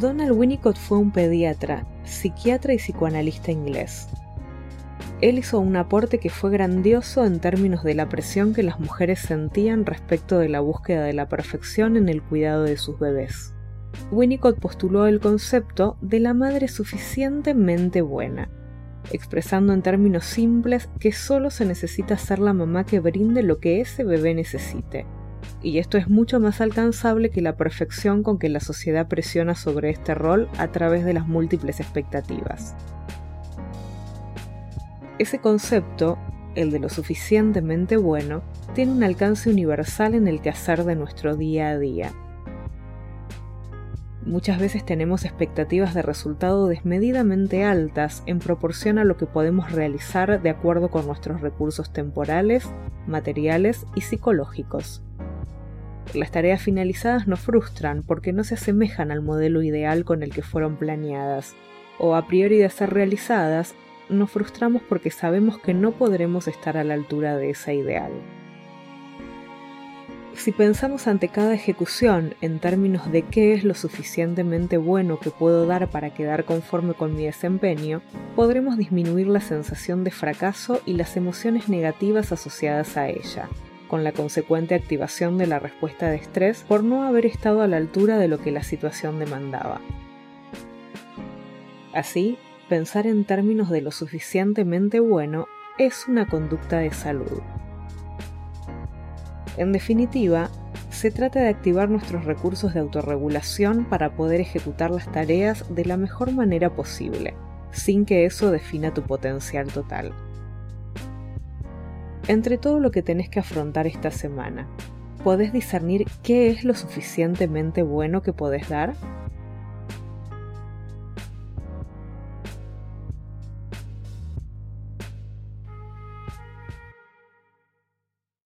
Donald Winnicott fue un pediatra, psiquiatra y psicoanalista inglés. Él hizo un aporte que fue grandioso en términos de la presión que las mujeres sentían respecto de la búsqueda de la perfección en el cuidado de sus bebés. Winnicott postuló el concepto de la madre suficientemente buena, expresando en términos simples que solo se necesita ser la mamá que brinde lo que ese bebé necesite. Y esto es mucho más alcanzable que la perfección con que la sociedad presiona sobre este rol a través de las múltiples expectativas. Ese concepto, el de lo suficientemente bueno, tiene un alcance universal en el quehacer de nuestro día a día Muchas veces tenemos expectativas de resultado desmedidamente altas en proporción a lo que podemos realizar de acuerdo con nuestros recursos temporales, materiales y psicológicos. Las tareas finalizadas nos frustran porque no se asemejan al modelo ideal con el que fueron planeadas, o a priori de ser realizadas, nos frustramos porque sabemos que no podremos estar a la altura de esa ideal. Si pensamos ante cada ejecución en términos de qué es lo suficientemente bueno que puedo dar para quedar conforme con mi desempeño, podremos disminuir la sensación de fracaso y las emociones negativas asociadas a ella, con la consecuente activación de la respuesta de estrés por no haber estado a la altura de lo que la situación demandaba. Así, pensar en términos de lo suficientemente bueno es una conducta de salud. En definitiva, se trata de activar nuestros recursos de autorregulación para poder ejecutar las tareas de la mejor manera posible, sin que eso defina tu potencial total. Entre todo lo que tenés que afrontar esta semana, ¿podés discernir qué es lo suficientemente bueno que podés dar?